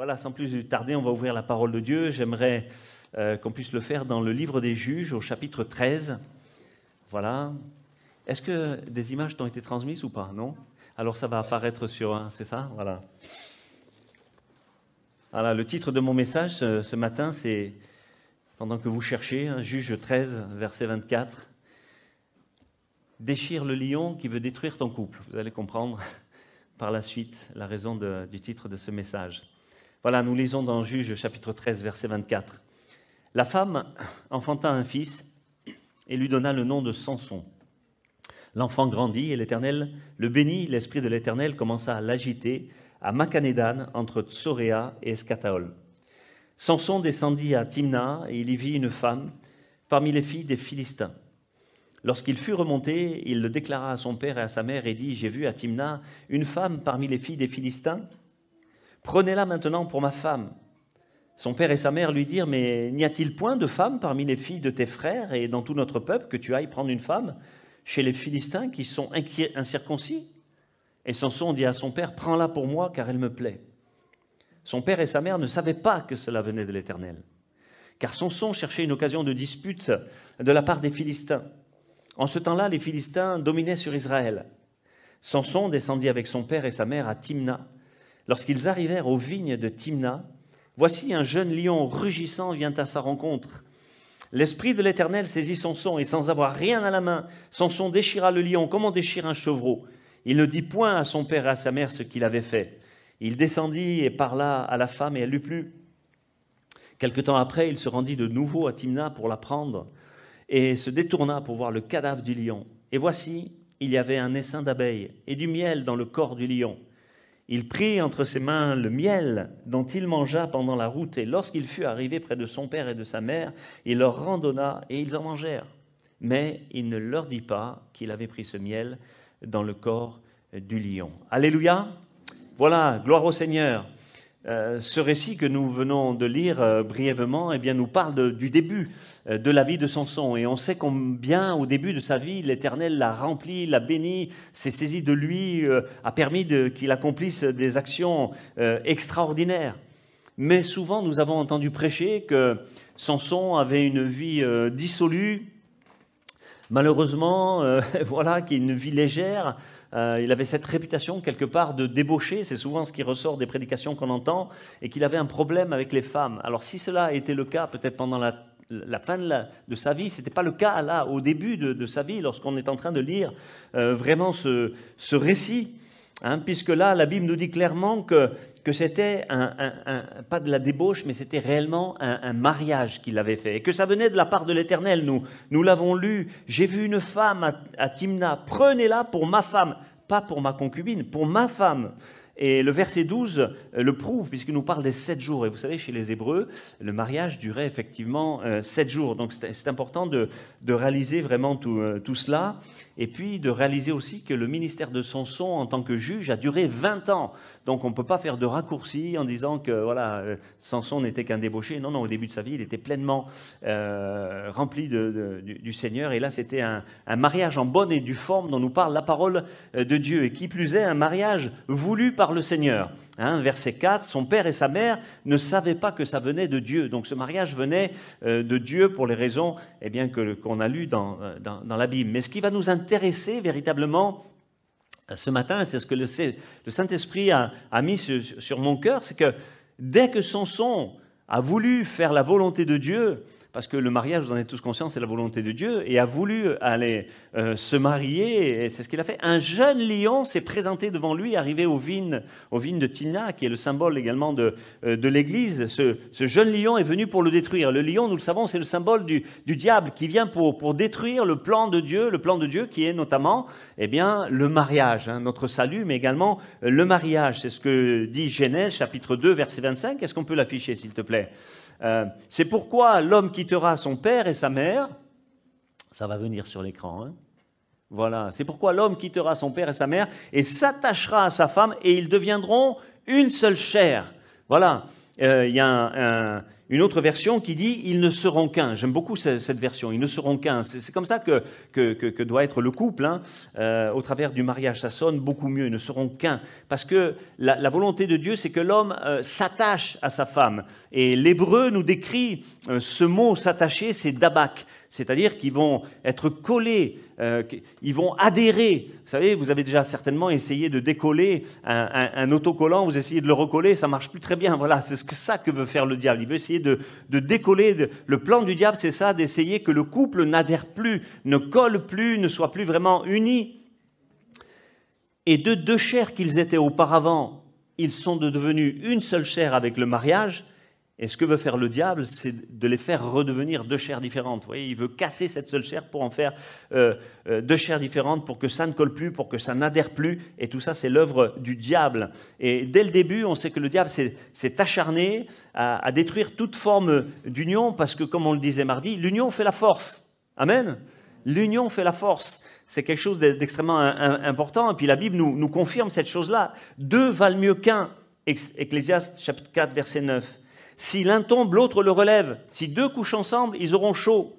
Voilà, sans plus tarder, on va ouvrir la parole de Dieu. J'aimerais euh, qu'on puisse le faire dans le livre des juges au chapitre 13. Voilà. Est-ce que des images t'ont été transmises ou pas Non? Alors ça va apparaître sur un, c'est ça? Voilà. Voilà, le titre de mon message ce, matin, c'est, pendant que vous cherchez, hein, juge 13, verset 24, Déchire le lion qui veut détruire ton couple. Vous allez comprendre par la suite la raison du titre de ce message. Voilà, nous lisons dans Juge chapitre 13, verset 24. La femme enfanta un fils et lui donna le nom de Samson. L'enfant grandit et l'Éternel le bénit. L'esprit de l'Éternel commença à l'agiter à Macanédan entre Tsoréa et Escataol. Samson descendit à Timna et il y vit une femme parmi les filles des Philistins. Lorsqu'il fut remonté, il le déclara à son père et à sa mère et dit J'ai vu à Timna une femme parmi les filles des Philistins. Prenez-la maintenant pour ma femme. Son père et sa mère lui dirent Mais n'y a-t-il point de femme parmi les filles de tes frères et dans tout notre peuple que tu ailles prendre une femme chez les Philistins qui sont incirconcis? Et Samson dit à son père Prends-la pour moi car elle me plaît. Son père et sa mère ne savaient pas que cela venait de l'Éternel, car Samson cherchait une occasion de dispute de la part des Philistins. En ce temps-là, les Philistins dominaient sur Israël. Samson descendit avec son père et sa mère à Timna. Lorsqu'ils arrivèrent aux vignes de Timna, voici un jeune lion rugissant vient à sa rencontre. L'esprit de l'Éternel saisit Samson et sans avoir rien à la main, Samson déchira le lion comme on déchire un chevreau. Il ne dit point à son père et à sa mère ce qu'il avait fait. Il descendit et parla à la femme et elle lui plut. Quelque temps après, il se rendit de nouveau à Timna pour la prendre et se détourna pour voir le cadavre du lion. Et voici, il y avait un essaim d'abeilles et du miel dans le corps du lion. Il prit entre ses mains le miel dont il mangea pendant la route, et lorsqu'il fut arrivé près de son père et de sa mère, il leur randonna et ils en mangèrent. Mais il ne leur dit pas qu'il avait pris ce miel dans le corps du lion. Alléluia. Voilà, gloire au Seigneur. Euh, ce récit que nous venons de lire euh, brièvement eh bien, nous parle du début euh, de la vie de Samson. Et on sait combien, au début de sa vie, l'Éternel l'a rempli, l'a béni, s'est saisi de lui, a permis qu'il accomplisse des actions extraordinaires. Mais souvent, nous avons entendu prêcher que Samson avait une vie dissolue, malheureusement, voilà, qui est une vie légère. Euh, il avait cette réputation quelque part de débauché, c'est souvent ce qui ressort des prédications qu'on entend, et qu'il avait un problème avec les femmes. Alors si cela a été le cas peut-être pendant la, fin de, sa vie, ce n'était pas le cas là, au début de, sa vie, lorsqu'on est en train de lire euh, vraiment ce, récit. Hein, puisque là, la Bible nous dit clairement que, que c'était pas de la débauche, mais c'était réellement un, mariage qu'il avait fait, et que ça venait de la part de l'Éternel. Nous, nous l'avons lu. J'ai vu une femme à, Timna. Prenez-la pour ma femme, pas pour ma concubine, pour ma femme. Et le verset 12 euh, le prouve, puisqu'il nous parle des sept jours. Et vous savez, chez les Hébreux, le mariage durait effectivement euh, sept jours. Donc c'est important de, réaliser vraiment tout, euh, tout, cela. Et puis de réaliser aussi que le ministère de Samson en tant que juge a duré 20 ans. Donc on ne peut pas faire de raccourci en disant que voilà, Samson n'était qu'un débauché. Non, non, au début de sa vie, il était pleinement rempli de, du, Seigneur. Et là, c'était un, mariage en bonne et due forme dont nous parle la parole de Dieu. Et qui plus est, un mariage voulu par le Seigneur. Hein, verset 4, son père et sa mère ne savaient pas que ça venait de Dieu. Donc ce mariage venait euh, de Dieu pour les raisons eh bien, que, qu'on a lues dans, euh, dans, la Bible. Mais ce qui va nous intéresser véritablement euh, ce matin, c'est ce que le, Saint-Esprit a, a, mis sur, sur mon cœur, c'est que dès que Samson a voulu faire la volonté de Dieu, parce que le mariage, vous en êtes tous conscients, c'est la volonté de Dieu, et a voulu aller euh, se marier, et c'est ce qu'il a fait. Un jeune lion s'est présenté devant lui, arrivé aux vignes, aux vignes de Timna, qui est le symbole également de, euh, de l'Église. Ce, jeune lion est venu pour le détruire. Le lion, nous le savons, c'est le symbole du, diable qui vient pour, pour détruire le plan de Dieu, le plan de Dieu qui est notamment eh bien, le mariage, hein, notre salut, mais également euh, le mariage. C'est ce que dit Genèse chapitre 2, verset 25. Est-ce qu'on peut l'afficher, s'il te plaît? Euh, c'est pourquoi l'homme quittera son père et sa mère. Ça va venir sur l'écran. Hein. voilà. C'est pourquoi l'homme quittera son père et sa mère et s'attachera à sa femme et ils deviendront une seule chair. Voilà. Euh, il y a une autre version qui dit ils ne seront qu'un. J'aime beaucoup cette version, ils ne seront qu'un. C'est comme ça que, que, doit être le couple, hein. euh, au travers du mariage. Ça sonne beaucoup mieux, ils ne seront qu'un. Parce que la, volonté de Dieu, c'est que l'homme euh, s'attache à sa femme. Et l'hébreu nous décrit euh, ce mot s'attacher, c'est dabak c'est-à-dire qu'ils vont être collés, euh, ils vont adhérer. Vous savez, vous avez déjà certainement essayé de décoller un, autocollant, vous essayez de le recoller, ça marche plus très bien. Voilà, c'est ce que ça que veut faire le diable. Il veut essayer de, décoller. le plan du diable, c'est ça, d'essayer que le couple n'adhère plus, ne colle plus, ne soit plus vraiment uni. Et de deux chairs qu'ils étaient auparavant, ils sont devenus une seule chair avec le mariage. Et ce que veut faire le diable, c'est de les faire redevenir deux chairs différentes. Vous voyez, il veut casser cette seule chair pour en faire euh, euh, deux chairs différentes, pour que ça ne colle plus, pour que ça n'adhère plus. Et tout ça, c'est l'œuvre du diable. Et dès le début, on sait que le diable s'est acharné à, détruire toute forme d'union, parce que, comme on le disait mardi, l'union fait la force. Amen. L'union fait la force. C'est quelque chose d'extrêmement important. Et puis la Bible nous, nous confirme cette chose-là. Deux valent mieux qu'un. Ecclésiaste chapitre 4, verset 9. Si l'un tombe, l'autre le relève. Si deux couchent ensemble, ils auront chaud.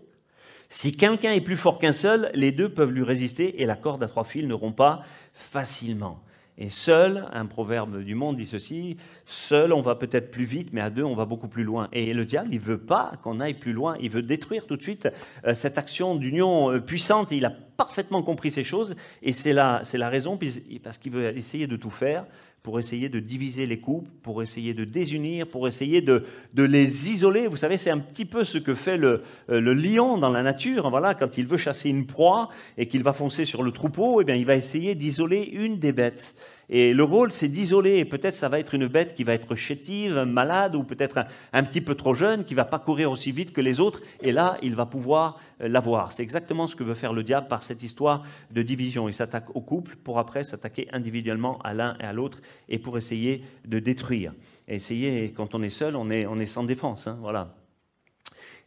Si quelqu'un est plus fort qu'un seul, les deux peuvent lui résister et la corde à trois fils ne rompt pas facilement. Et seul, un proverbe du monde dit ceci, seul on va peut-être plus vite, mais à deux on va beaucoup plus loin. Et le diable, il veut pas qu'on aille plus loin, il veut détruire tout de suite euh, cette action d'union euh, puissante. Il a parfaitement compris ces choses, et c'est la, la raison, parce qu'il veut essayer de tout faire pour essayer de diviser les couples, pour essayer de désunir, pour essayer de, de les isoler. Vous savez, c'est un petit peu ce que fait le, euh, le, lion dans la nature. Voilà, quand il veut chasser une proie et qu'il va foncer sur le troupeau, eh bien, il va essayer d'isoler une des bêtes. Et le rôle, c'est d'isoler. Et peut-être ça va être une bête qui va être chétive, malade, ou peut-être un, petit peu trop jeune, qui va pas courir aussi vite que les autres. Et là, il va pouvoir euh, l'avoir. C'est exactement ce que veut faire le diable par cette histoire de division. Il s'attaque au couple pour après s'attaquer individuellement à l'un et à l'autre et pour essayer de détruire. Et essayer, quand on est seul, on est, on est sans défense. Hein, voilà.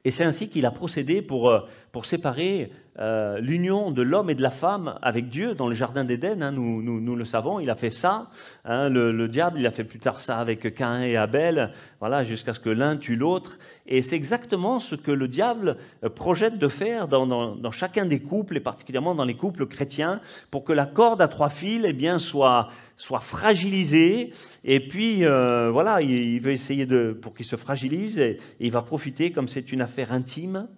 Et c'est ainsi qu'il a procédé pour, euh, pour séparer euh, l'union de l'homme et de la femme avec Dieu dans le jardin d'Éden. Hein, nous, le savons, il a fait ça. Hein, le, diable, il a fait plus tard ça avec Caïn et Abel, voilà, jusqu'à ce que l'un tue l'autre. Et c'est exactement ce que le diable euh, projette de faire dans, dans, chacun des couples, et particulièrement dans les couples chrétiens, pour que la corde à trois fils eh bien, soit, soit fragilisée. Et puis, euh, voilà, il, veut essayer de, pour qu'il se fragilise, et il va profiter, comme c'est une affaire intime,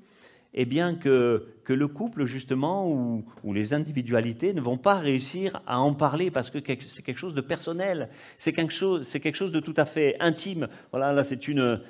eh bien que, que le couple, justement, ou, les individualités ne vont pas réussir à en parler parce que c'est quelque chose de personnel, c'est quelque chose, de tout à fait intime. Voilà, là, c'est une,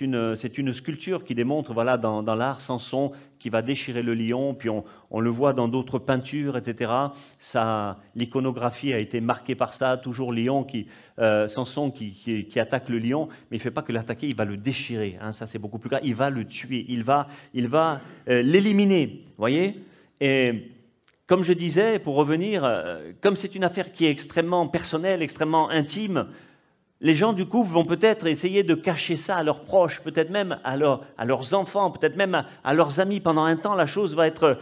une, une sculpture qui démontre, voilà, dans, l'art Samson qui va déchirer le lion, puis on, le voit dans d'autres peintures, etc. Ça, l'iconographie a été marquée par ça, toujours lion qui, euh, Samson qui, qui, attaque le lion, mais il ne fait pas que l'attaquer, il va le déchirer. Hein, ça, c'est beaucoup plus grave. Il va le tuer, il va, il va euh, l'éliminer. Voyez? Et comme je disais, pour revenir, euh, comme c'est une affaire qui est extrêmement personnelle, extrêmement intime, les gens du couple vont peut-être essayer de cacher ça à leurs proches, peut-être même à, à, leurs enfants, peut-être même à, leurs amis. Pendant un temps, la chose va être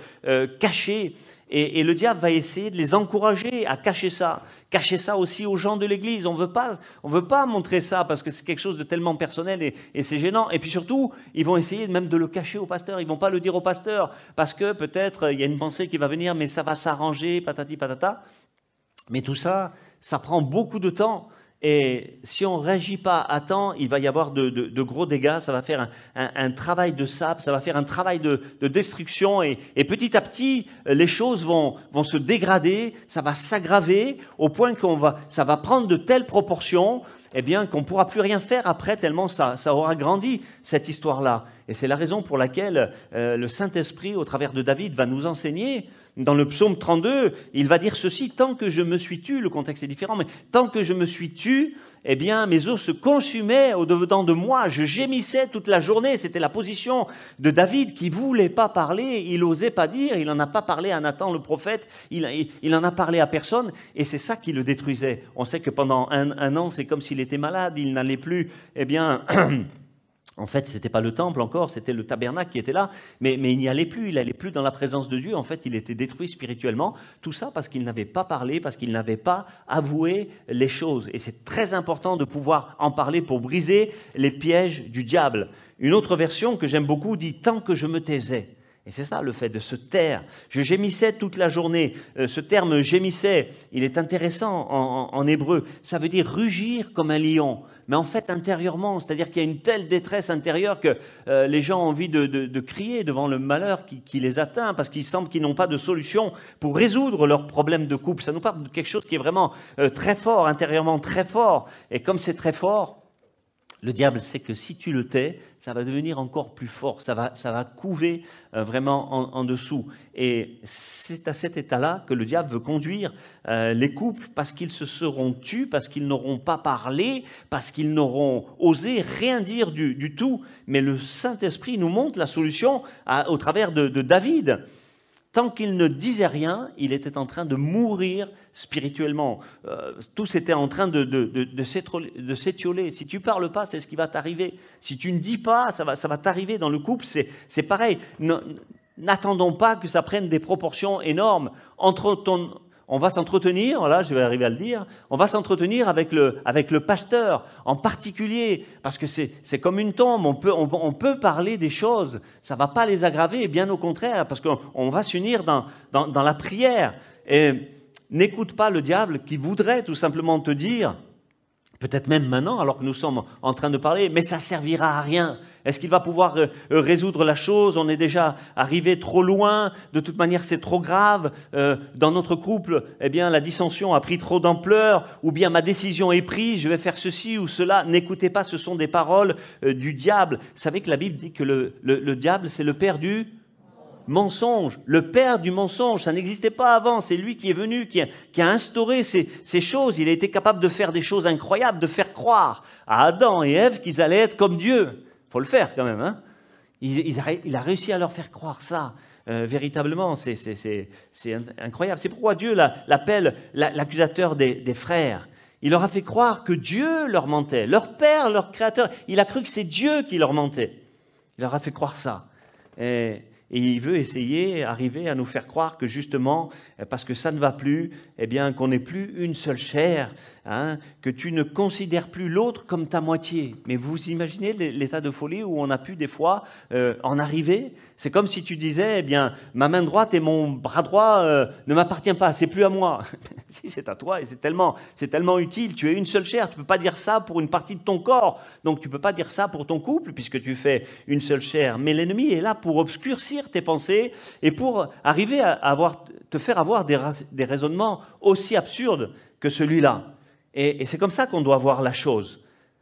cachée. Et, et, le diable va essayer de les encourager à cacher ça. Cacher ça aussi aux gens de l'Église. On veut pas, veut pas montrer ça parce que c'est quelque chose de tellement personnel et, c'est gênant. Et puis surtout, ils vont essayer même de le cacher au pasteur. Ils vont pas le dire au pasteur parce que peut-être il y a une pensée qui va venir, mais ça va s'arranger, patati patata. Mais tout ça, ça prend beaucoup de temps. Et si on ne réagit pas à temps, il va y avoir de, gros dégâts, ça va faire un, travail de sable, ça va faire un travail de, destruction, et, petit à petit, les choses vont, se dégrader, ça va s'aggraver, au point qu'on va, ça va prendre de telles proportions eh bien, qu'on ne pourra plus rien faire après, tellement ça, ça aura grandi, cette histoire-là. Et c'est la raison pour laquelle euh, le Saint-Esprit, au travers de David, va nous enseigner dans le psaume 32, il va dire ceci, tant que je me suis tu, le contexte est différent, mais tant que je me suis tu, eh bien, mes os se consumaient au-dedans de moi, je gémissais toute la journée. C'était la position de David qui voulait pas parler, il n'osait pas dire, il n'en a pas parlé à Nathan le prophète, il, il, en a parlé à personne, et c'est ça qui le détruisait. On sait que pendant un, an, c'est comme s'il était malade, il n'allait plus, eh bien, En fait, ce n'était pas le temple encore, c'était le tabernacle qui était là, mais, il n'y allait plus, il n'allait plus dans la présence de Dieu. En fait, il était détruit spirituellement. Tout ça parce qu'il n'avait pas parlé, parce qu'il n'avait pas avoué les choses. Et c'est très important de pouvoir en parler pour briser les pièges du diable. Une autre version que j'aime beaucoup dit Tant que je me taisais. Et c'est ça le fait de se taire. Je gémissais toute la journée. Euh, ce terme gémissait, il est intéressant en hébreu. Ça veut dire rugir comme un lion mais en fait intérieurement, c'est-à-dire qu'il y a une telle détresse intérieure que euh, les gens ont envie de, crier devant le malheur qui, les atteint, parce qu'ils sentent qu'ils n'ont pas de solution pour résoudre leurs problèmes de couple. Ça nous parle de quelque chose qui est vraiment euh, très fort, intérieurement très fort. Et comme c'est très fort, le diable sait que si tu le tais, ça va devenir encore plus fort, ça va, ça va couver euh, vraiment en, dessous. Et c'est à cet état-là que le diable veut conduire euh, les couples parce qu'ils se seront tus, parce qu'ils n'auront pas parlé, parce qu'ils n'auront osé rien dire du, tout. Mais le Saint-Esprit nous montre la solution au travers de David tant qu'il ne disait rien, il était en train de mourir spirituellement. Euh, tout était en train de, de, s'étioler. Si tu parles pas, c'est ce qui va t'arriver. Si tu ne dis pas, ça va, ça va t'arriver. Dans le couple, c'est pareil. N'attendons pas que ça prenne des proportions énormes. Entre ton, on va s'entretenir, là je vais arriver à le dire, on va s'entretenir avec le, avec le pasteur en particulier, parce que c'est comme une tombe, on peut, on, peut parler des choses, ça ne va pas les aggraver, bien au contraire, parce qu'on va s'unir dans, dans, dans la prière. Et n'écoute pas le diable qui voudrait tout simplement te dire, peut-être même maintenant, alors que nous sommes en train de parler, mais ça servira à rien. Est-ce qu'il va pouvoir euh, euh, résoudre la chose? On est déjà arrivé trop loin. De toute manière, c'est trop grave. Euh, dans notre couple, eh bien, la dissension a pris trop d'ampleur. Ou bien ma décision est prise. Je vais faire ceci ou cela. N'écoutez pas. Ce sont des paroles du diable. Vous savez que la Bible dit que le, diable, c'est le père du mensonge, le père du mensonge, ça n'existait pas avant, c'est lui qui est venu, qui a, instauré ces, ces, choses, il a été capable de faire des choses incroyables, de faire croire à Adam et Ève qu'ils allaient être comme Dieu faut le faire quand même. Hein il, a, réussi à leur faire croire ça. Euh, véritablement, c'est incroyable. C'est pourquoi Dieu l'appelle l'accusateur des, frères. Il leur a fait croire que Dieu leur mentait, leur Père, leur Créateur. Il a cru que c'est Dieu qui leur mentait. Il leur a fait croire ça. Et, et il veut essayer, arriver à nous faire croire que justement, parce que ça ne va plus, eh bien, qu'on n'est plus une seule chair, Hein, que tu ne considères plus l'autre comme ta moitié. Mais vous imaginez l'état de folie où on a pu des fois euh, en arriver C'est comme si tu disais, eh bien, ma main droite et mon bras droit euh, ne m'appartiennent pas, c'est plus à moi. si c'est à toi et c'est tellement, c'est tellement utile. Tu es une seule chair. Tu peux pas dire ça pour une partie de ton corps. Donc tu peux pas dire ça pour ton couple puisque tu fais une seule chair. Mais l'ennemi est là pour obscurcir tes pensées et pour arriver à te faire avoir des raisonnements aussi absurdes que celui-là. Et, c'est comme ça qu'on doit voir la chose.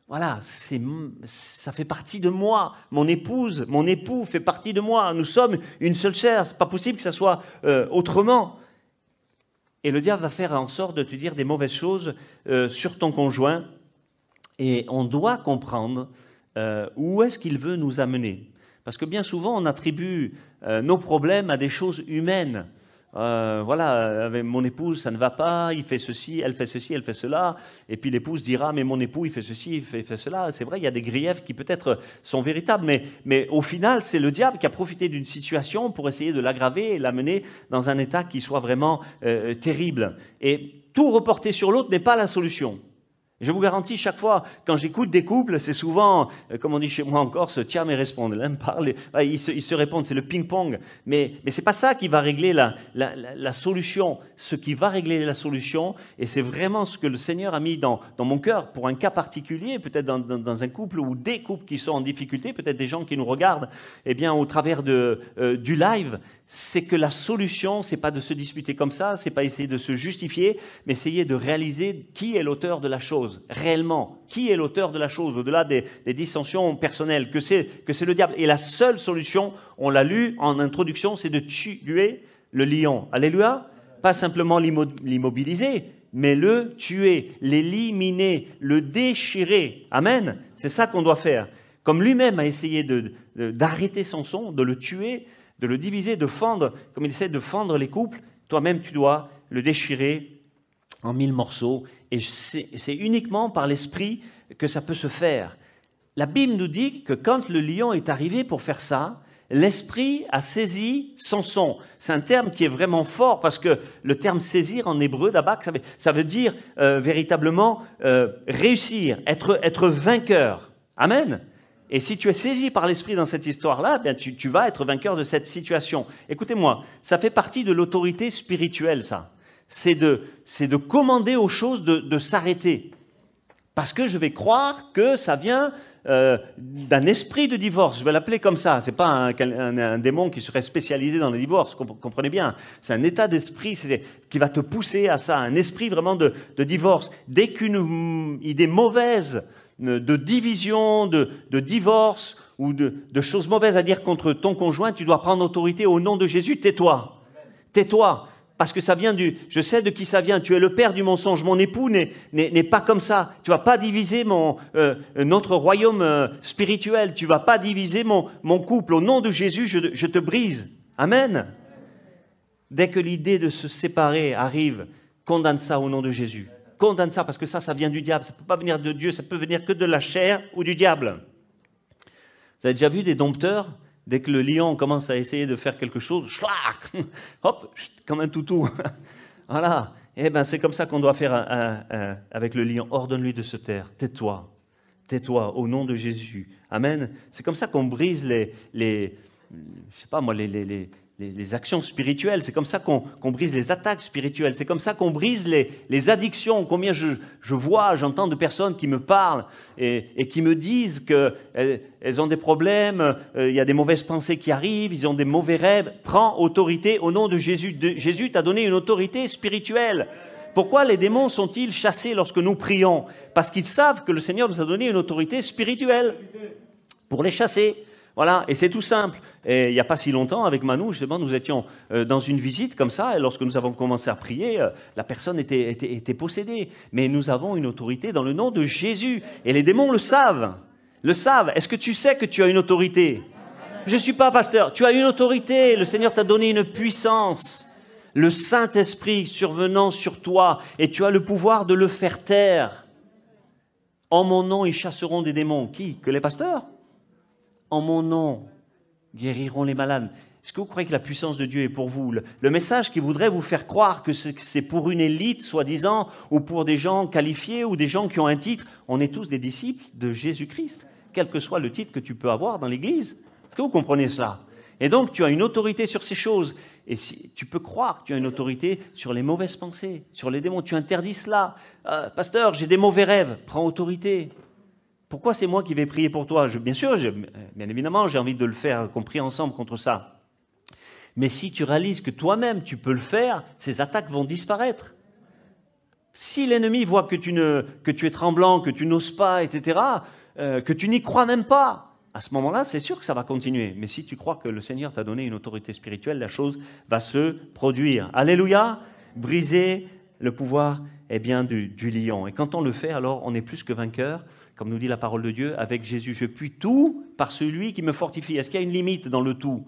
Voilà, ça fait partie de moi. Mon épouse, mon époux fait partie de moi. Nous sommes une seule chair. C'est pas possible que ça soit euh, autrement. Et le diable va faire en sorte de te dire des mauvaises choses euh, sur ton conjoint. Et on doit comprendre euh, où est-ce qu'il veut nous amener. Parce que bien souvent, on attribue nos problèmes à des choses humaines. Euh, voilà, avec mon épouse, ça ne va pas, il fait ceci, elle fait ceci, elle fait cela. Et puis l'épouse dira, mais mon époux, il fait ceci, il fait, cela. C'est vrai, il y a des griefs qui peut-être sont véritables, mais, mais au final, c'est le diable qui a profité d'une situation pour essayer de l'aggraver et l'amener dans un état qui soit vraiment euh, terrible. Et tout reporter sur l'autre n'est pas la solution. Je vous garantis, chaque fois, quand j'écoute des couples, c'est souvent, euh, comme on dit chez moi encore, se tiens mais répondre. L'un parle, ils se, ils se répondent, c'est le ping-pong. Mais, ce n'est pas ça qui va régler la, solution. Ce qui va régler la solution, et c'est vraiment ce que le Seigneur a mis dans, mon cœur pour un cas particulier, peut-être dans, dans, un couple ou des couples qui sont en difficulté, peut-être des gens qui nous regardent, eh bien, au travers de, euh, du live, c'est que la solution, c'est pas de se disputer comme ça, c'est pas essayer de se justifier, mais essayer de réaliser qui est l'auteur de la chose, réellement. Qui est l'auteur de la chose, au-delà des, dissensions personnelles, que c'est, que c'est le diable? Et la seule solution, on l'a lu en introduction, c'est de tuer le lion. Alléluia. Pas simplement l'immobiliser, mais le tuer, l'éliminer, le déchirer. Amen. C'est ça qu'on doit faire. Comme lui-même a essayé d'arrêter son son, de le tuer, de le diviser, de fendre, comme il essaie de fendre les couples, toi-même tu dois le déchirer en mille morceaux. Et c'est uniquement par l'esprit que ça peut se faire. la Bible nous dit que quand le lion est arrivé pour faire ça, l'esprit a saisi Samson. C'est un terme qui est vraiment fort parce que le terme saisir en hébreu, d'abord, ça, veut dire euh, véritablement euh, réussir, être, être vainqueur. Amen. Et si tu es saisi par l'esprit dans cette histoire-là, eh bien tu, vas être vainqueur de cette situation. Écoutez-moi, ça fait partie de l'autorité spirituelle, ça. C'est de, de commander aux choses de, de s'arrêter. Parce que je vais croire que ça vient euh, d'un esprit de divorce. Je vais l'appeler comme ça. C'est pas un, démon qui serait spécialisé dans le divorce. Comprenez bien. C'est un état d'esprit qui va te pousser à ça. Un esprit vraiment de, divorce. Dès qu'une idée mauvaise de division, de, divorce ou de, choses mauvaises à dire contre ton conjoint, tu dois prendre autorité au nom de Jésus. Tais-toi. Tais-toi parce que ça vient du, je sais de qui ça vient, tu es le père du mensonge, mon époux n'est pas comme ça, tu vas pas diviser mon, euh, notre royaume euh, spirituel, tu vas pas diviser mon, mon couple, au nom de Jésus, je te brise. Amen. Dès que l'idée de se séparer arrive, condamne ça au nom de Jésus. Condamne ça parce que ça, ça vient du diable, ça ne peut pas venir de Dieu, ça peut venir que de la chair ou du diable. Vous avez déjà vu des dompteurs? Dès que le lion commence à essayer de faire quelque chose, schlac, hop, comme un toutou. voilà. Eh ben, c'est comme ça qu'on doit faire avec le lion. Ordonne-lui de se taire. Tais-toi. Tais-toi au nom de Jésus. Amen. C'est comme ça qu'on brise les, les, je sais pas moi, les, les, actions spirituelles, c'est comme ça qu'on brise les attaques spirituelles, c'est comme ça qu'on brise les, addictions. Combien je, vois, j'entends de personnes qui me parlent et, qui me disent qu'elles elles ont des problèmes, euh, il y a des mauvaises pensées qui arrivent, ils ont des mauvais rêves. Prends autorité au nom de Jésus. Jésus t'a donné une autorité spirituelle. Pourquoi les démons sont-ils chassés lorsque nous prions? Parce qu'ils savent que le Seigneur nous a donné une autorité spirituelle pour les chasser. Voilà, et c'est tout simple. Et il n'y a pas si longtemps, avec Manu, justement, nous étions euh, dans une visite comme ça, et lorsque nous avons commencé à prier, euh, la personne était, était, possédée. Mais nous avons une autorité dans le nom de Jésus. Et les démons le savent. Le savent. Est-ce que tu sais que tu as une autorité? Je ne suis pas pasteur. Tu as une autorité. Le Seigneur t'a donné une puissance. Le Saint-Esprit survenant sur toi, et tu as le pouvoir de le faire taire. En mon nom, ils chasseront des démons. Qui? Que les pasteurs? En mon nom, guériront les malades. Est-ce que vous croyez que la puissance de Dieu est pour vous? Le, message qui voudrait vous faire croire que c'est pour une élite, soi-disant, ou pour des gens qualifiés, ou des gens qui ont un titre, on est tous des disciples de Jésus-Christ, quel que soit le titre que tu peux avoir dans l'Église. Est-ce que vous comprenez cela? Et donc, tu as une autorité sur ces choses. Et tu peux croire que tu as une autorité sur les mauvaises pensées, sur les démons. Tu interdis cela. Euh, pasteur, j'ai des mauvais rêves. Prends autorité. Pourquoi c'est moi qui vais prier pour toi? Bien sûr, bien évidemment, j'ai envie de le faire, qu'on prie ensemble contre ça. Mais si tu réalises que toi-même tu peux le faire, ces attaques vont disparaître. Si l'ennemi voit que tu, es tremblant, que tu n'oses pas, etc., euh, que tu n'y crois même pas, à ce moment-là, c'est sûr que ça va continuer. Mais si tu crois que le Seigneur t'a donné une autorité spirituelle, la chose va se produire. Alléluia Briser le pouvoir eh bien, du lion. Et quand on le fait, alors on est plus que vainqueur comme nous dit la parole de Dieu, avec Jésus, je puis tout par celui qui me fortifie. Est-ce qu'il y a une limite dans le tout?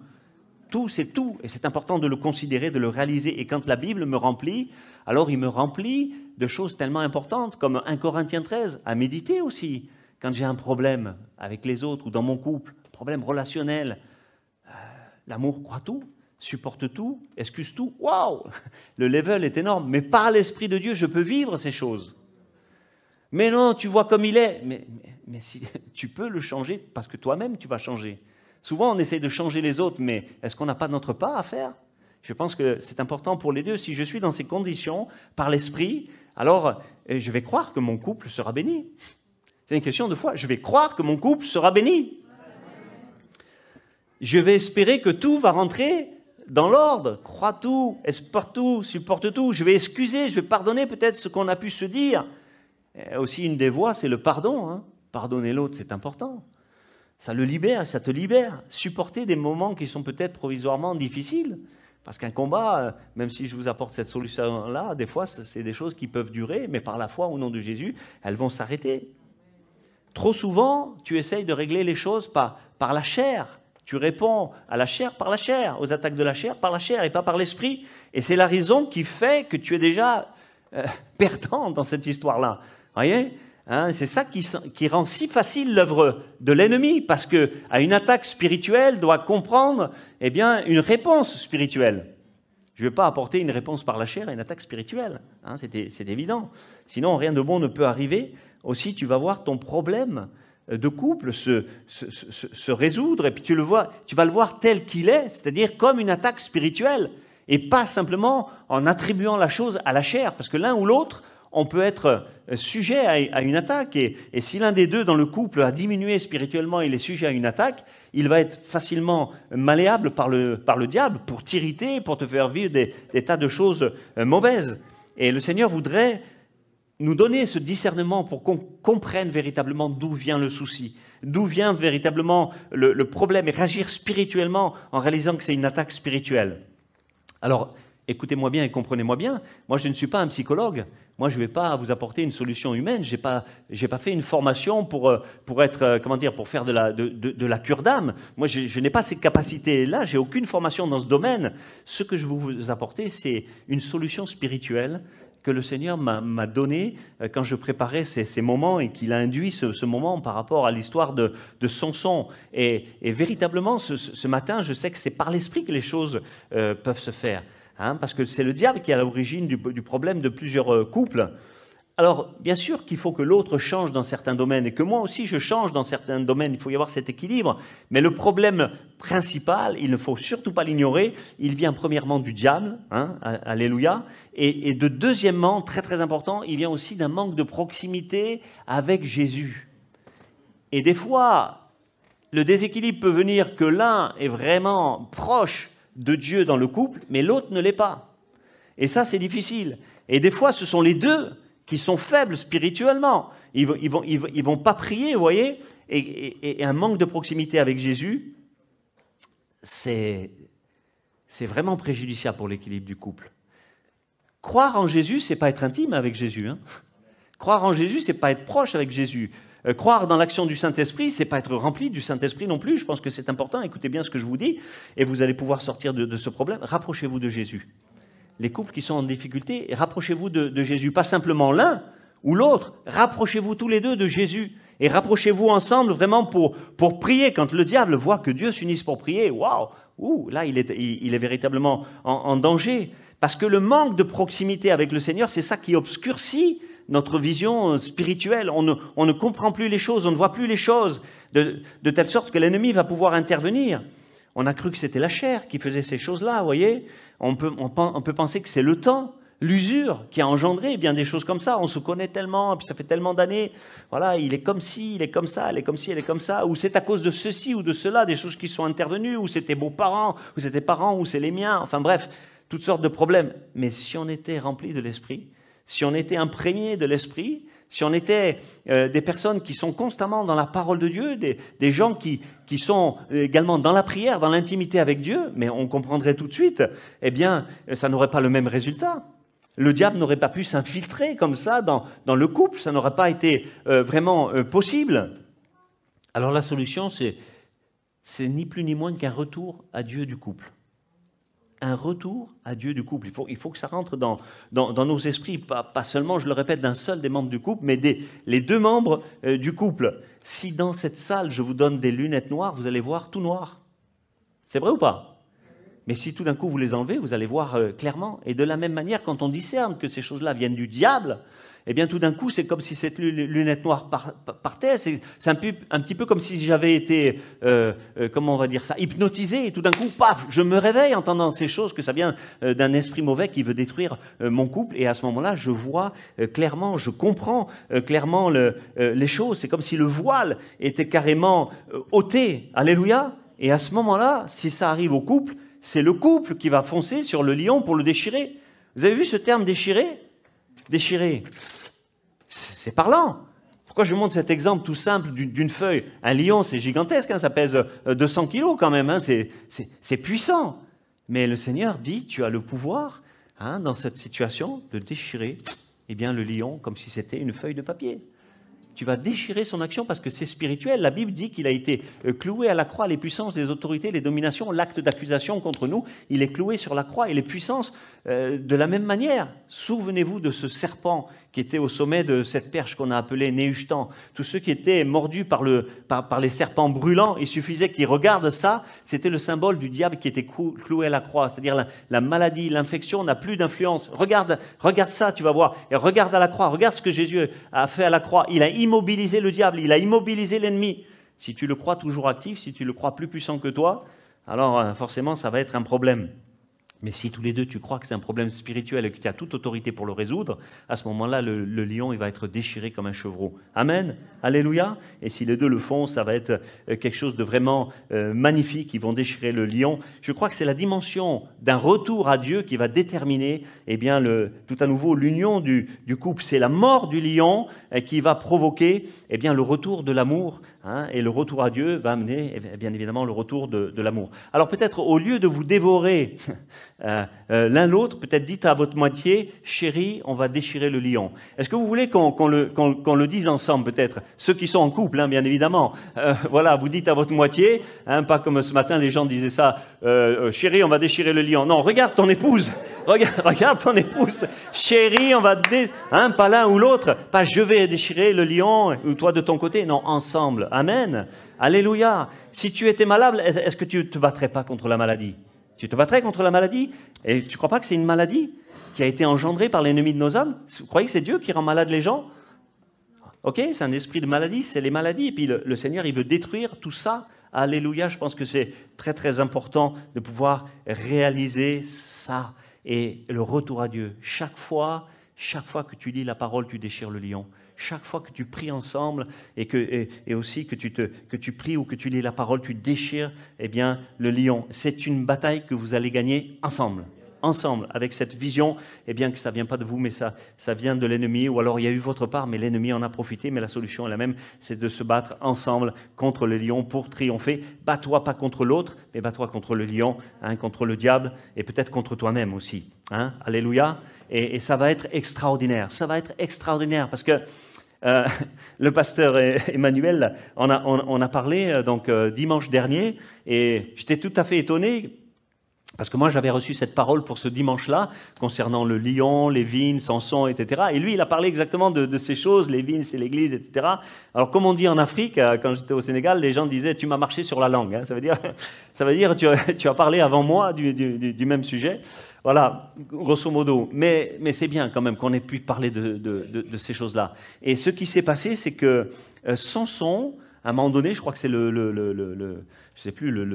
Tout, c'est tout, et c'est important de le considérer, de le réaliser. Et quand la Bible me remplit, alors il me remplit de choses tellement importantes, comme 1 Corinthiens 13, à méditer aussi. Quand j'ai un problème avec les autres ou dans mon couple, problème relationnel, euh, l'amour croit tout, supporte tout, excuse tout. Waouh Le level est énorme, mais par l'Esprit de Dieu, je peux vivre ces choses. Mais non, tu vois comme il est. Mais, mais, si, tu peux le changer parce que toi-même, tu vas changer. Souvent, on essaie de changer les autres, mais est-ce qu'on n'a pas notre part à faire? Je pense que c'est important pour les deux. Si je suis dans ces conditions, par l'esprit, alors eh, je vais croire que mon couple sera béni. C'est une question de foi. Je vais croire que mon couple sera béni. Je vais espérer que tout va rentrer dans l'ordre. Crois tout, espère tout, supporte tout. Je vais excuser, je vais pardonner peut-être ce qu'on a pu se dire. Euh, aussi, une des voies, c'est le pardon. Hein. Pardonner l'autre, c'est important. Ça le libère, ça te libère. Supporter des moments qui sont peut-être provisoirement difficiles. Parce qu'un combat, euh, même si je vous apporte cette solution-là, des fois, c'est des choses qui peuvent durer, mais par la foi, au nom de Jésus, elles vont s'arrêter. Trop souvent, tu essayes de régler les choses par, la chair. Tu réponds à la chair par la chair, aux attaques de la chair par la chair et pas par l'esprit. Et c'est la raison qui fait que tu es déjà euh, perdant dans cette histoire-là voyez Hein, c'est ça qui, rend si facile l'œuvre de l'ennemi, parce que à une attaque spirituelle doit comprendre eh bien, une réponse spirituelle. Je ne vais pas apporter une réponse par la chair à une attaque spirituelle, hein, c'est évident. Sinon, rien de bon ne peut arriver. Aussi, tu vas voir ton problème de couple se, résoudre, et puis tu, le vois, tu vas le voir tel qu'il est, c'est-à-dire comme une attaque spirituelle, et pas simplement en attribuant la chose à la chair, parce que l'un ou l'autre, on peut être sujet à, une attaque, et, si l'un des deux dans le couple a diminué spirituellement, il est sujet à une attaque, il va être facilement malléable par le, par le diable pour t'irriter, pour te faire vivre des, des tas de choses euh, mauvaises. Et le Seigneur voudrait nous donner ce discernement pour qu'on comprenne véritablement d'où vient le souci, d'où vient véritablement le, problème et réagir spirituellement en réalisant que c'est une attaque spirituelle. Alors, écoutez-moi bien et comprenez-moi bien, moi je ne suis pas un psychologue, moi je ne vais pas vous apporter une solution humaine, je n'ai pas, fait une formation pour, euh, être, euh, comment dire, pour faire de la, cure d'âme, moi je, n'ai pas ces capacités-là, j'ai aucune formation dans ce domaine. Ce que je vais vous apporter, c'est une solution spirituelle que le Seigneur m'a donné euh, quand je préparais ces, moments et qu'il a induit ce, moment par rapport à l'histoire de, de, Samson. Et, véritablement, ce, matin, je sais que c'est par l'Esprit que les choses peuvent se faire. Hein, parce que c'est le diable qui est à l'origine du, problème de plusieurs euh, couples. Alors, bien sûr qu'il faut que l'autre change dans certains domaines et que moi aussi je change dans certains domaines. Il faut y avoir cet équilibre. Mais le problème principal, il ne faut surtout pas l'ignorer, il vient premièrement du diable, hein, alléluia, et, de deuxièmement, très très important, il vient aussi d'un manque de proximité avec Jésus. Et des fois, le déséquilibre peut venir que l'un est vraiment proche de Dieu dans le couple, mais l'autre ne l'est pas. Et ça, c'est difficile. Et des fois, ce sont les deux qui sont faibles spirituellement. Ils ne vont, ils vont, pas prier, vous voyez et, un manque de proximité avec Jésus, c'est vraiment préjudiciable pour l'équilibre du couple. Croire en Jésus, c'est pas être intime avec Jésus. Hein. Croire en Jésus, c'est pas être proche avec Jésus. Euh, croire dans l'action du Saint-Esprit, c'est pas être rempli du Saint-Esprit non plus. Je pense que c'est important. Écoutez bien ce que je vous dis, et vous allez pouvoir sortir de ce problème. Rapprochez-vous de Jésus les couples qui sont en difficulté, rapprochez-vous de, Jésus. Pas simplement l'un ou l'autre, rapprochez-vous tous les deux de Jésus. Et rapprochez-vous ensemble vraiment pour, pour prier. Quand le diable voit que Dieu s'unisse pour prier, waouh, là, il est, il, est véritablement en, danger. Parce que le manque de proximité avec le Seigneur, c'est ça qui obscurcit notre vision spirituelle. On ne, comprend plus les choses, on ne voit plus les choses, de, telle sorte que l'ennemi va pouvoir intervenir. On a cru que c'était la chair qui faisait ces choses-là, vous voyez on peut, penser que c'est le temps, l'usure qui a engendré bien des choses comme ça. On se connaît tellement, puis ça fait tellement d'années. Voilà, il est comme ci, il est comme ça, elle est comme ci, elle est comme ça. Ou c'est à cause de ceci ou de cela, des choses qui sont intervenues, ou c'était beaux-parents, ou c'était parents, ou c'est les miens. Enfin bref, toutes sortes de problèmes. Mais si on était rempli de l'esprit, si on était imprégné de l'esprit, si on était euh, des personnes qui sont constamment dans la parole de Dieu, des, gens qui, qui, sont également dans la prière, dans l'intimité avec Dieu, mais on comprendrait tout de suite, eh bien, ça n'aurait pas le même résultat. Le diable n'aurait pas pu s'infiltrer comme ça dans, dans, le couple, ça n'aurait pas été euh, vraiment euh, possible. Alors la solution, c'est ni plus ni moins qu'un retour à Dieu du couple un retour à Dieu du couple. Il faut, il faut que ça rentre dans, dans, nos esprits, pas, pas, seulement, je le répète, d'un seul des membres du couple, mais des, les deux membres euh, du couple. Si dans cette salle, je vous donne des lunettes noires, vous allez voir tout noir. C'est vrai ou pas? Mais si tout d'un coup vous les enlevez, vous allez voir euh, clairement. Et de la même manière, quand on discerne que ces choses-là viennent du diable, eh bien tout d'un coup, c'est comme si cette lunette noire partait. C'est un, un, petit peu comme si j'avais été, euh, euh, comment on va dire ça, hypnotisé. Et tout d'un coup, paf, je me réveille en entendant ces choses, que ça vient euh, d'un esprit mauvais qui veut détruire mon couple. Et à ce moment-là, je vois clairement, je comprends clairement le, les choses. C'est comme si le voile était carrément ôté. Alléluia. Et à ce moment-là, si ça arrive au couple, c'est le couple qui va foncer sur le lion pour le déchirer. Vous avez vu ce terme déchirer? Déchirer. C'est parlant. Pourquoi je montre cet exemple tout simple d'une feuille? Un lion, c'est gigantesque, hein, ça pèse 200 euh, kilos quand même, hein, c'est puissant. Mais le Seigneur dit, tu as le pouvoir, hein, dans cette situation, de déchirer eh bien, le lion comme si c'était une feuille de papier tu vas déchirer son action parce que c'est spirituel. La Bible dit qu'il a été euh, cloué à la croix, les puissances, les autorités, les dominations, l'acte d'accusation contre nous, il est cloué sur la croix et les puissances euh, de la même manière. Souvenez-vous de ce serpent qui étaient au sommet de cette perche qu'on a appelée Néhushtan, tous ceux qui étaient mordus par, le, par, les serpents brûlants, il suffisait qu'ils regardent ça, c'était le symbole du diable qui était cloué à la croix, c'est-à-dire la, maladie, l'infection n'a plus d'influence. Regarde, regarde ça, tu vas voir, et regarde à la croix, regarde ce que Jésus a fait à la croix, il a immobilisé le diable, il a immobilisé l'ennemi. Si tu le crois toujours actif, si tu le crois plus puissant que toi, alors euh, forcément ça va être un problème. Mais si tous les deux tu crois que c'est un problème spirituel et que tu as toute autorité pour le résoudre, à ce moment-là, le, lion il va être déchiré comme un chevreau. Amen. Alléluia. Et si les deux le font, ça va être euh, quelque chose de vraiment euh, magnifique. Ils vont déchirer le lion. Je crois que c'est la dimension d'un retour à Dieu qui va déterminer, eh bien, tout à nouveau l'union du, du couple. C'est la mort du lion euh, qui va provoquer, eh bien, le retour de l'amour Hein, et le retour à Dieu va amener eh bien évidemment le retour de, l'amour. Alors peut-être au lieu de vous dévorer euh, euh, l'un l'autre, peut-être dites à votre moitié, chérie, on va déchirer le lion. Est-ce que vous voulez qu'on le, dise ensemble peut-être? Ceux qui sont en couple, hein, bien évidemment. Euh, voilà, vous dites à votre moitié, hein, pas comme ce matin les gens disaient ça, chérie, on va déchirer le lion. Non, regarde ton épouse. Regarde, regarde ton épouse. Chérie, on va... Dé... Hein, pas l'un ou l'autre. Pas je vais déchirer le lion ou toi de ton côté. Non, ensemble. Amen. Alléluia. Si tu étais malade, est-ce que tu ne te battrais pas contre la maladie? Tu te battrais contre la maladie? Et tu ne crois pas que c'est une maladie qui a été engendrée par l'ennemi de nos âmes? Vous croyez que c'est Dieu qui rend malade les gens? Ok, c'est un esprit de maladie, c'est les maladies. Et puis le, le Seigneur, il veut détruire tout ça. Alléluia, je pense que c'est très très important de pouvoir réaliser ça et le retour à Dieu. Chaque fois, chaque fois que tu lis la parole, tu déchires le lion. Chaque fois que tu pries ensemble et, que, et, aussi que tu, te, que tu pries ou que tu lis la parole, tu déchires eh bien, le lion. C'est une bataille que vous allez gagner ensemble ensemble, avec cette vision, eh bien que ça ne vient pas de vous, mais ça, ça vient de l'ennemi, ou alors il y a eu votre part, mais l'ennemi en a profité, mais la solution est la même, c'est de se battre ensemble contre le lion pour triompher. Bats-toi pas contre l'autre, mais bats-toi contre le lion, hein, contre le diable, et peut-être contre toi-même aussi. Hein. Alléluia. Et, ça va être extraordinaire. Ça va être extraordinaire, parce que euh, le pasteur Emmanuel en a, on, a parlé euh, donc euh, dimanche dernier, et j'étais tout à fait étonné parce que moi, j'avais reçu cette parole pour ce dimanche-là, concernant le lion, les vignes, Samson, etc. Et lui, il a parlé exactement de, ces choses, les vignes, c'est l'église, etc. Alors, comme on dit en Afrique, euh, quand j'étais au Sénégal, les gens disaient, tu m'as marché sur la langue. Hein. Ça veut dire, ça veut dire tu, tu as parlé avant moi du, même sujet. Voilà, grosso modo. Mais, c'est bien quand même qu'on ait pu parler de, ces choses-là. Et ce qui s'est passé, c'est que euh, Samson, à un moment donné, je crois que c'est le,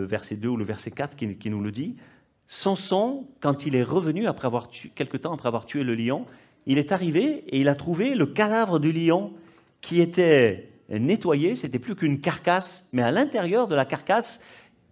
verset 2 ou le verset 4 qui, qui nous le dit, Samson, quand il est revenu après avoir quelque temps après avoir tué le lion, il est arrivé et il a trouvé le cadavre du lion qui était nettoyé, c'était plus qu'une carcasse, mais à l'intérieur de la carcasse,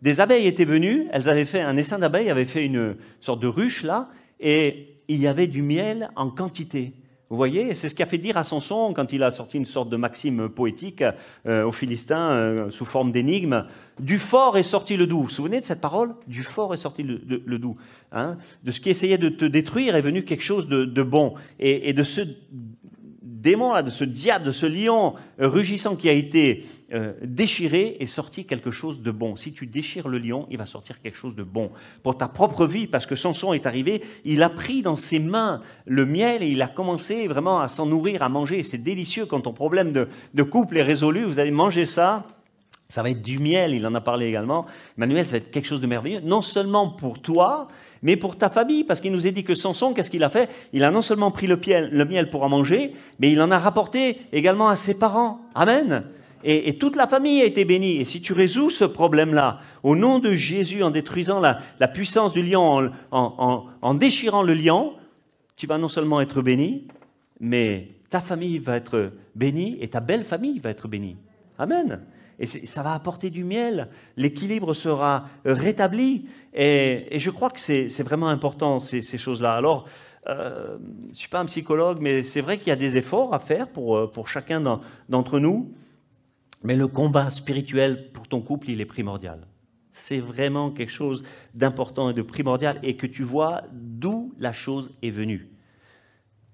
des abeilles étaient venues, elles avaient fait un essaim d'abeilles, avaient fait une sorte de ruche là, et il y avait du miel en quantité. Vous voyez, c'est ce qui a fait dire à Samson, quand il a sorti une sorte de maxime poétique euh, aux Philistins euh, sous forme d'énigme, du fort est sorti le doux. Vous vous souvenez de cette parole? Du fort est sorti le, doux. Hein? De ce qui essayait de te détruire est venu quelque chose de, bon. Et, de ce démon-là, de ce diable, de ce lion rugissant qui a été euh, déchiré est sorti quelque chose de bon. Si tu déchires le lion, il va sortir quelque chose de bon pour ta propre vie, parce que Samson est arrivé, il a pris dans ses mains le miel et il a commencé vraiment à s'en nourrir, à manger. C'est délicieux quand ton problème de, couple est résolu, vous allez manger ça. Ça va être du miel, il en a parlé également. Manuel, ça va être quelque chose de merveilleux, non seulement pour toi, mais pour ta famille, parce qu'il nous a dit que Samson, qu'est-ce qu'il a fait? Il a non seulement pris le, le miel pour en manger, mais il en a rapporté également à ses parents. Amen et, toute la famille a été bénie. Et si tu résous ce problème-là, au nom de Jésus, en détruisant la, puissance du lion, en, déchirant le lion, tu vas non seulement être béni, mais ta famille va être bénie et ta belle famille va être bénie. Amen. Et ça va apporter du miel, l'équilibre sera rétabli. Et, je crois que c'est vraiment important, ces, choses-là. Alors, euh, je ne suis pas un psychologue, mais c'est vrai qu'il y a des efforts à faire pour, pour chacun d'entre nous. Mais le combat spirituel pour ton couple, il est primordial. C'est vraiment quelque chose d'important et de primordial et que tu vois d'où la chose est venue.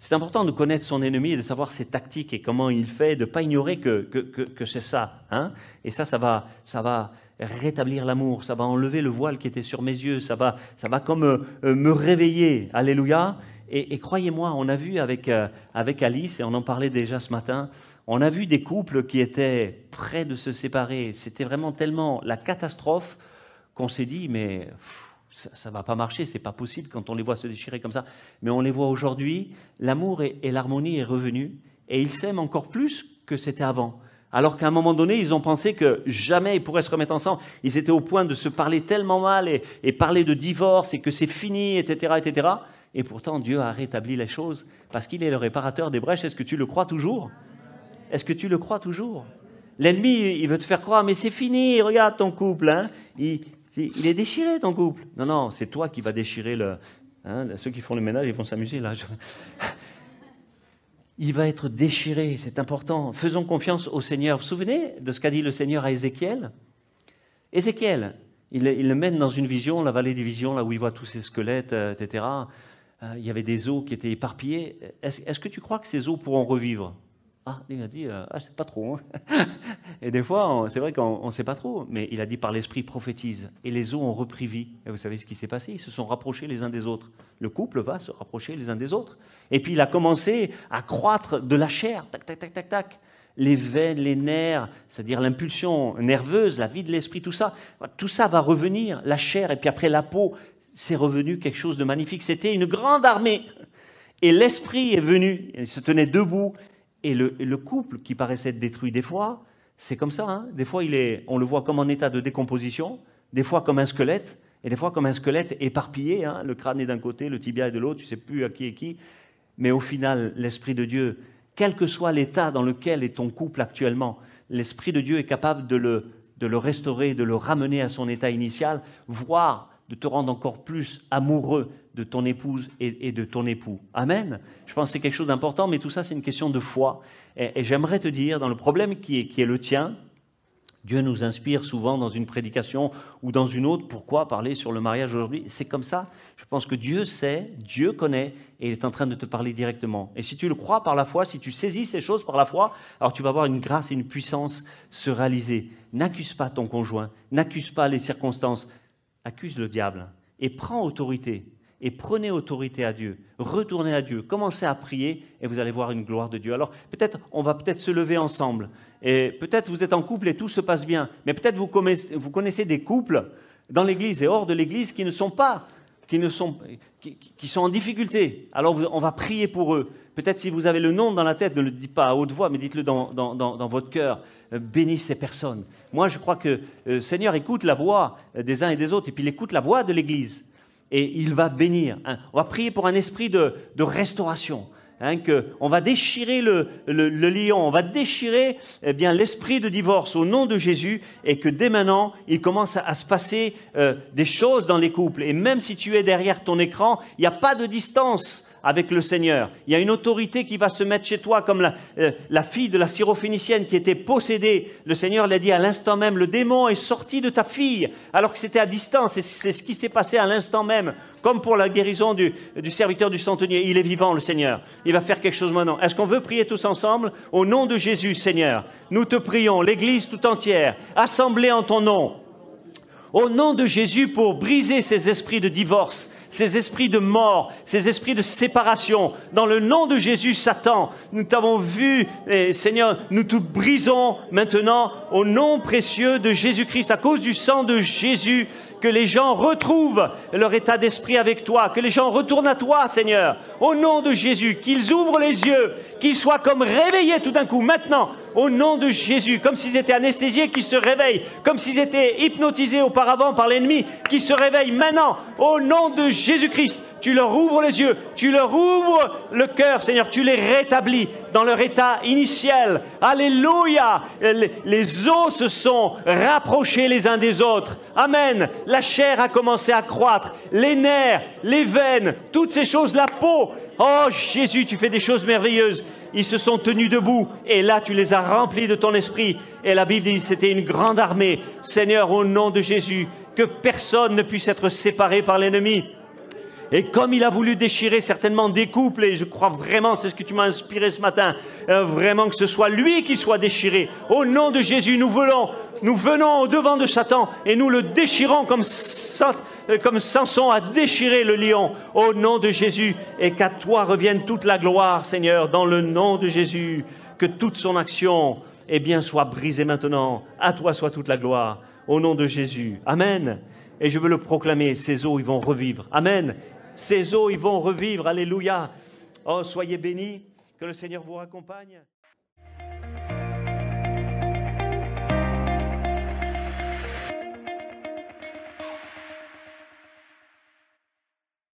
C'est important de connaître son ennemi et de savoir ses tactiques et comment il fait, de ne pas ignorer que, que, c'est ça. Hein et ça, ça va, ça va rétablir l'amour, ça va enlever le voile qui était sur mes yeux, ça va, ça va comme euh, me réveiller. Alléluia. Et, croyez-moi, on a vu avec, euh, avec Alice, et on en parlait déjà ce matin, on a vu des couples qui étaient près de se séparer. C'était vraiment tellement la catastrophe qu'on s'est dit, mais ça ne va pas marcher, c'est pas possible quand on les voit se déchirer comme ça. Mais on les voit aujourd'hui, l'amour et, l'harmonie est revenu, et ils s'aiment encore plus que c'était avant. Alors qu'à un moment donné, ils ont pensé que jamais ils pourraient se remettre ensemble. Ils étaient au point de se parler tellement mal et, parler de divorce et que c'est fini, etc., etc. Et pourtant, Dieu a rétabli les choses parce qu'il est le réparateur des brèches. Est-ce que tu le crois toujours? Est-ce que tu le crois toujours? L'ennemi, il veut te faire croire, mais c'est fini, regarde ton couple. Hein. il, est déchiré, ton couple. Non, non, c'est toi qui vas déchirer le... Hein, ceux qui font le ménage, ils vont s'amuser là il va être déchiré, c'est important. Faisons confiance au Seigneur. Vous vous souvenez de ce qu'a dit le Seigneur à Ézéchiel? Ézéchiel, il, le mène dans une vision, la vallée des visions, là où il voit tous ces squelettes, euh, etc. Euh, il y avait des os qui étaient éparpillés. Est-ce que tu crois que ces os pourront revivre? Ah, il a dit, euh, ah, sais pas trop. Hein. Et des fois, c'est vrai qu'on ne sait pas trop, mais il a dit par l'esprit prophétise. Et les os ont repris vie. Et vous savez ce qui s'est passé? Ils se sont rapprochés les uns des autres. Le couple va se rapprocher les uns des autres. Et puis il a commencé à croître de la chair. Tac, tac, tac, tac, tac. Les veines, les nerfs, c'est-à-dire l'impulsion nerveuse, la vie de l'esprit, tout ça. Tout ça va revenir. La chair, et puis après la peau, c'est revenu quelque chose de magnifique. C'était une grande armée. Et l'esprit est venu, il se tenait debout, et le, couple qui paraissait être détruit des fois, c'est comme ça. Hein. des fois, il est, on le voit comme en état de décomposition, des fois comme un squelette, et des fois comme un squelette éparpillé. Hein. le crâne est d'un côté, le tibia est de l'autre, tu ne sais plus à qui est qui. Mais au final, l'Esprit de Dieu, quel que soit l'état dans lequel est ton couple actuellement, l'Esprit de Dieu est capable de le, de le restaurer, de le ramener à son état initial, voire de te rendre encore plus amoureux de ton épouse et, de ton époux. Amen. Je pense que c'est quelque chose d'important, mais tout ça, c'est une question de foi. Et, j'aimerais te dire, dans le problème qui est, qui est le tien, Dieu nous inspire souvent dans une prédication ou dans une autre. Pourquoi parler sur le mariage aujourd'hui? C'est comme ça. Je pense que Dieu sait, Dieu connaît, et il est en train de te parler directement. Et si tu le crois par la foi, si tu saisis ces choses par la foi, alors tu vas voir une grâce et une puissance se réaliser. N'accuse pas ton conjoint, n'accuse pas les circonstances, accuse le diable et prends autorité et prenez autorité à Dieu, retournez à Dieu, commencez à prier et vous allez voir une gloire de Dieu. Alors peut-être on va peut-être se lever ensemble et peut-être vous êtes en couple et tout se passe bien, mais peut-être vous connaissez, des couples dans l'Église et hors de l'Église qui ne sont pas, qui, ne sont, qui, sont en difficulté. Alors on va prier pour eux. Peut-être si vous avez le nom dans la tête, ne le dites pas à haute voix, mais dites-le dans, dans, votre cœur. Euh, bénis ces personnes. Moi, je crois que euh, Seigneur écoute la voix des uns et des autres, et puis il écoute la voix de l'Église et il va bénir. Hein. On va prier pour un esprit de, restauration. Hein, que on va déchirer le, lion, on va déchirer eh bien l'esprit de divorce au nom de Jésus, et que dès maintenant il commence à, se passer euh, des choses dans les couples. Et même si tu es derrière ton écran, il n'y a pas de distance avec le Seigneur. Il y a une autorité qui va se mettre chez toi, comme la, euh, la fille de la syrophénicienne qui était possédée. Le Seigneur l'a dit à l'instant même, le démon est sorti de ta fille, alors que c'était à distance. Et c'est ce qui s'est passé à l'instant même, comme pour la guérison du, du serviteur du centenier. Il est vivant, le Seigneur. Il va faire quelque chose maintenant. Est-ce qu'on veut prier tous ensemble? Au nom de Jésus, Seigneur, nous te prions, l'Église tout entière, assemblée en ton nom. Au nom de Jésus, pour briser ces esprits de divorce, ces esprits de mort, ces esprits de séparation. Dans le nom de Jésus, Satan, nous t'avons vu, Seigneur, nous te brisons maintenant au nom précieux de Jésus-Christ, à cause du sang de Jésus, que les gens retrouvent leur état d'esprit avec toi, que les gens retournent à toi, Seigneur, au nom de Jésus, qu'ils ouvrent les yeux, qu'ils soient comme réveillés tout d'un coup, maintenant, au nom de Jésus, comme s'ils étaient anesthésiés, qu'ils se réveillent, comme s'ils étaient hypnotisés auparavant par l'ennemi, qu'ils se réveillent maintenant, au nom de Jésus-Christ. Tu leur ouvres les yeux, tu leur ouvres le cœur, Seigneur, tu les rétablis dans leur état initial. Alléluia. Les os se sont rapprochés les uns des autres. Amen. La chair a commencé à croître, les nerfs, les veines, toutes ces choses, la peau. Oh Jésus, tu fais des choses merveilleuses ils se sont tenus debout, et là tu les as remplis de ton esprit. Et la Bible dit, c'était une grande armée. Seigneur, au nom de Jésus, que personne ne puisse être séparé par l'ennemi. Et comme il a voulu déchirer certainement des couples, et je crois vraiment, c'est ce que tu m'as inspiré ce matin, euh, vraiment que ce soit lui qui soit déchiré. Au nom de Jésus, nous voulons, nous venons au devant de Satan et nous le déchirons comme euh, comme Samson a déchiré le lion, au nom de Jésus, et qu'à toi revienne toute la gloire, Seigneur, dans le nom de Jésus, que toute son action, eh bien, soit brisée maintenant. À toi soit toute la gloire, au nom de Jésus. Amen. Et je veux le proclamer, ces eaux, ils vont revivre. Amen. Ces eaux, ils vont revivre. Alléluia. Oh, soyez bénis. Que le Seigneur vous accompagne.